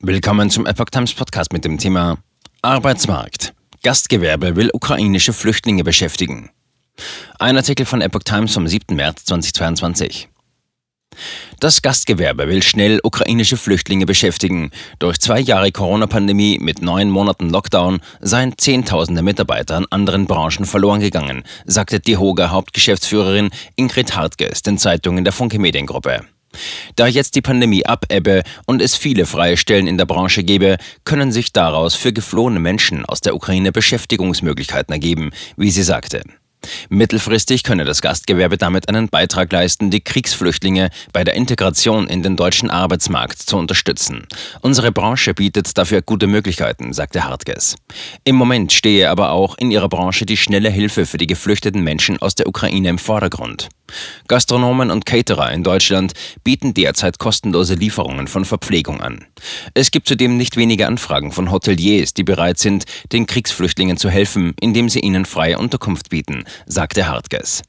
Willkommen zum Epoch Times Podcast mit dem Thema Arbeitsmarkt. Gastgewerbe will ukrainische Flüchtlinge beschäftigen. Ein Artikel von Epoch Times vom 7. März 2022. Das Gastgewerbe will schnell ukrainische Flüchtlinge beschäftigen. Durch zwei Jahre Corona-Pandemie mit neun Monaten Lockdown seien Zehntausende Mitarbeiter in anderen Branchen verloren gegangen, sagte die Hoga Hauptgeschäftsführerin Ingrid Hartges den Zeitungen der Funke Mediengruppe. Da jetzt die Pandemie abebbe und es viele freie Stellen in der Branche gebe, können sich daraus für geflohene Menschen aus der Ukraine Beschäftigungsmöglichkeiten ergeben, wie sie sagte. Mittelfristig könne das Gastgewerbe damit einen Beitrag leisten, die Kriegsflüchtlinge bei der Integration in den deutschen Arbeitsmarkt zu unterstützen. Unsere Branche bietet dafür gute Möglichkeiten, sagte Hartges. Im Moment stehe aber auch in ihrer Branche die schnelle Hilfe für die geflüchteten Menschen aus der Ukraine im Vordergrund. Gastronomen und Caterer in Deutschland bieten derzeit kostenlose Lieferungen von Verpflegung an. Es gibt zudem nicht wenige Anfragen von Hoteliers, die bereit sind, den Kriegsflüchtlingen zu helfen, indem sie ihnen freie Unterkunft bieten, sagte Hartges.